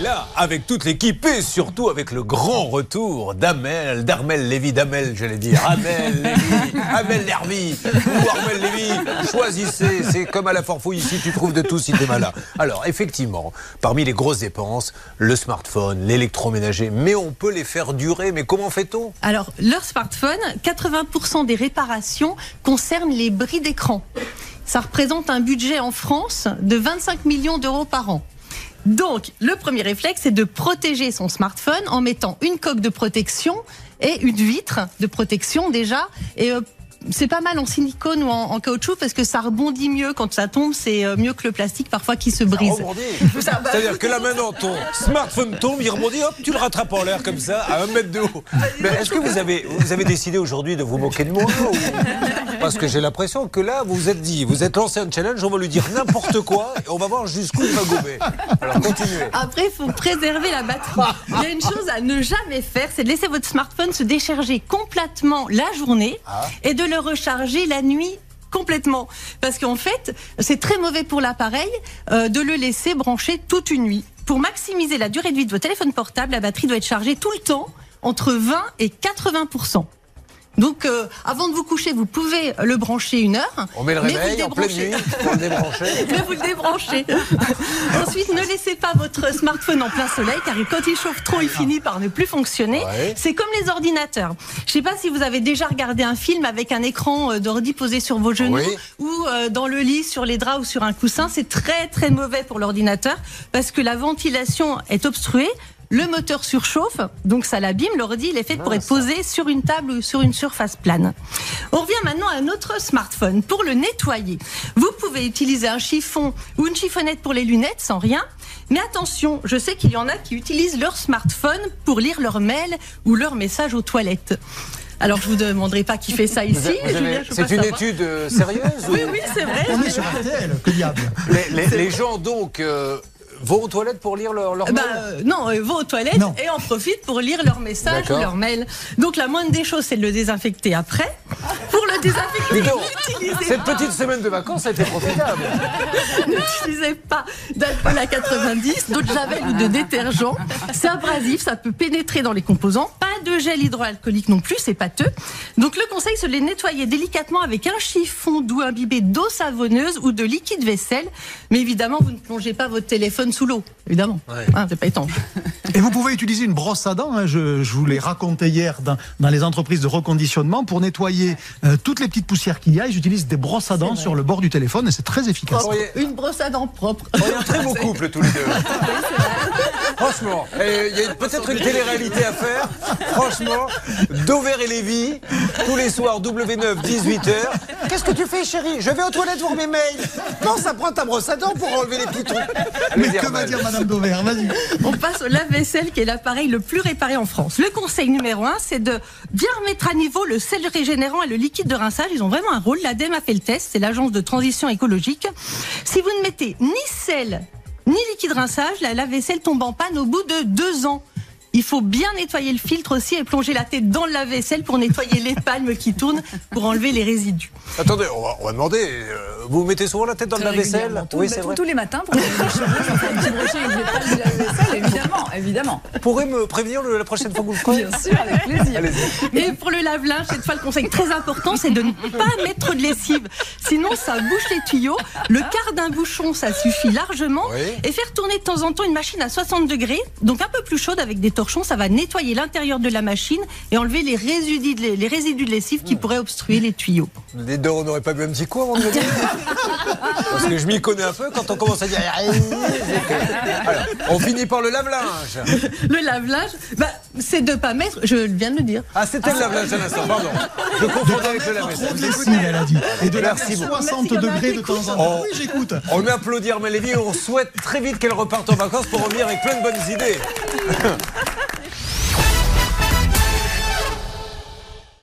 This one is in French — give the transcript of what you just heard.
est là avec toute l'équipe et surtout avec le grand retour d'Amel, d'Armel Lévy, d'Amel, j'allais dire. Amel Lévy, Amel Lervy ou Armel Lévy. Choisissez, c'est comme à la forfouille ici, tu trouves de tout si t'es malin. Alors, effectivement, parmi les grosses dépenses, le smartphone, l'électroménager, mais on peut les faire durer. Mais comment fait-on? Alors, leur smartphone, 80% des réparations concernent les bris d'écran. Ça représente un budget en France de 25 millions d'euros par an. Donc, le premier réflexe, c'est de protéger son smartphone en mettant une coque de protection et une vitre de protection déjà. Euh, c'est pas mal en silicone ou en, en, caoutchouc parce que ça rebondit mieux quand ça tombe. C'est euh, mieux que le plastique parfois qui se brise. C'est-à-dire que là maintenant ton smartphone tombe, il rebondit, hop, tu le rattrapes en l'air comme ça à un mètre de haut. Mais est-ce que vous avez, vous avez décidé aujourd'hui de vous moquer de moi ou... Parce que j'ai l'impression que là vous vous êtes dit, vous êtes lancé un challenge, on va lui dire n'importe quoi et on va voir jusqu'où il va gober. Alors continuez. Après, il faut préserver la batterie. Il y a une chose à ne jamais faire, c'est de laisser votre smartphone se décharger complètement la journée ah. et de le recharger la nuit complètement. Parce qu'en fait, c'est très mauvais pour l'appareil euh, de le laisser brancher toute une nuit. Pour maximiser la durée de vie de votre téléphone portable, la batterie doit être chargée tout le temps entre 20 et 80 donc, euh, avant de vous coucher, vous pouvez le brancher une heure. On met le réveil en pleine nuit pour le débrancher. mais vous le débranchez. Ensuite, ne laissez pas votre smartphone en plein soleil, car quand il chauffe trop, il finit par ne plus fonctionner. C'est comme les ordinateurs. Je ne sais pas si vous avez déjà regardé un film avec un écran euh, d'ordi posé sur vos genoux ou euh, dans le lit, sur les draps ou sur un coussin. C'est très très mauvais pour l'ordinateur parce que la ventilation est obstruée le moteur surchauffe, donc ça l'abîme. L'ordi, il est fait pour être posé sur une table ou sur une surface plane. On revient maintenant à notre smartphone. Pour le nettoyer, vous pouvez utiliser un chiffon ou une chiffonnette pour les lunettes sans rien. Mais attention, je sais qu'il y en a qui utilisent leur smartphone pour lire leurs mails ou leurs messages aux toilettes. Alors je vous demanderai pas qui fait ça ici. C'est une étude euh, sérieuse Oui, oui, c'est vrai. On est sur RTL, que diable. Les, gens donc euh, vont aux toilettes pour lire leur, leur bah, euh, Non, ils vont aux toilettes et en profitent pour lire leurs messages ou leurs mails. Donc la moindre des choses, c'est de le désinfecter après. Pour le désinfecter, Cette petite semaine de vacances a été profitable. N'utilisez pas d'alcool à 90, d'eau de javel ou de détergent. C'est abrasif, ça peut pénétrer dans les composants. Pas de gel hydroalcoolique non plus, c'est pâteux. Donc le conseil, c'est de les nettoyer délicatement avec un chiffon doux imbibé d'eau savonneuse ou de liquide vaisselle. Mais évidemment, vous ne plongez pas votre téléphone sous l'eau, évidemment. Hein, c'est pas étanche. Et vous pouvez utiliser une brosse à dents. Hein. je, vous l'ai raconté hier dans, les entreprises de reconditionnement pour nettoyer euh, toutes les petites poussières qu'il y a. Ils utilisent des brosses à dents sur le bord du téléphone et c'est très efficace. Une brosse à dents propre. Y a un très beau couple tous les deux. Franchement, il y a peut-être une télé-réalité à faire. Franchement, Dover et Lévy, tous les soirs, W9, 18h. Qu'est-ce que tu fais, chérie? Je vais aux toilettes voir mes mails. Non, ça prend ta brosse à dents pour enlever les petits. Mais que va dire Madame Dover Vas-y. On passe au lave-vaisselle, qui est l'appareil le plus réparé en France. Le conseil numéro un, c'est de bien remettre à niveau le sel régénérant et le liquide de rinçage. Ils ont vraiment un rôle. L'ADEME a fait le test. C'est l'agence de transition écologique. Si vous ne mettez ni sel ni liquide rinçage, la lave-vaisselle tombe en panne au bout de deux ans. Il faut bien nettoyer le filtre aussi et plonger la tête dans le lave-vaisselle pour nettoyer les palmes qui tournent pour enlever les résidus. Attendez, on va, demander. Euh, vous mettez souvent la tête dans le lave-vaisselle Oui, c'est vrai. Tous les matins pour les cheveux, je fais un petit brochet avec les de lave-vaisselle, évidemment. Vous pourrez me prévenir la prochaine fois que vous le ferez Bien sûr, avec plaisir. Et pour le lave-linge, cette fois, le conseil très important, c'est de ne pas mettre de lessive. Sinon, ça bouche les tuyaux. Le quart d'un bouchon, ça suffit largement. Et faire tourner de temps en temps une machine à 60 degrés, donc un peu plus chaude avec des torchons, ça va nettoyer l'intérieur de la machine et enlever les résidus de, les résidus de lessive qui pourraient obstruer les tuyaux. Les deux, on n'aurait pas bu un petit coup avant de Parce que je m'y connais un peu quand on commence à dire. Alors, on finit par le lave-linge. Le lave-linge, bah, c'est de pas mettre. Je viens de le dire. Ah, c'était le lave-linge à l'instant, pardon. Je confondais avec le lave-linge. elle a dit. Et de la 60 degrés de temps en temps. Oui, j'écoute. On met applaudir Mélévie et on souhaite très vite qu'elle reparte en vacances pour revenir avec plein de bonnes idées.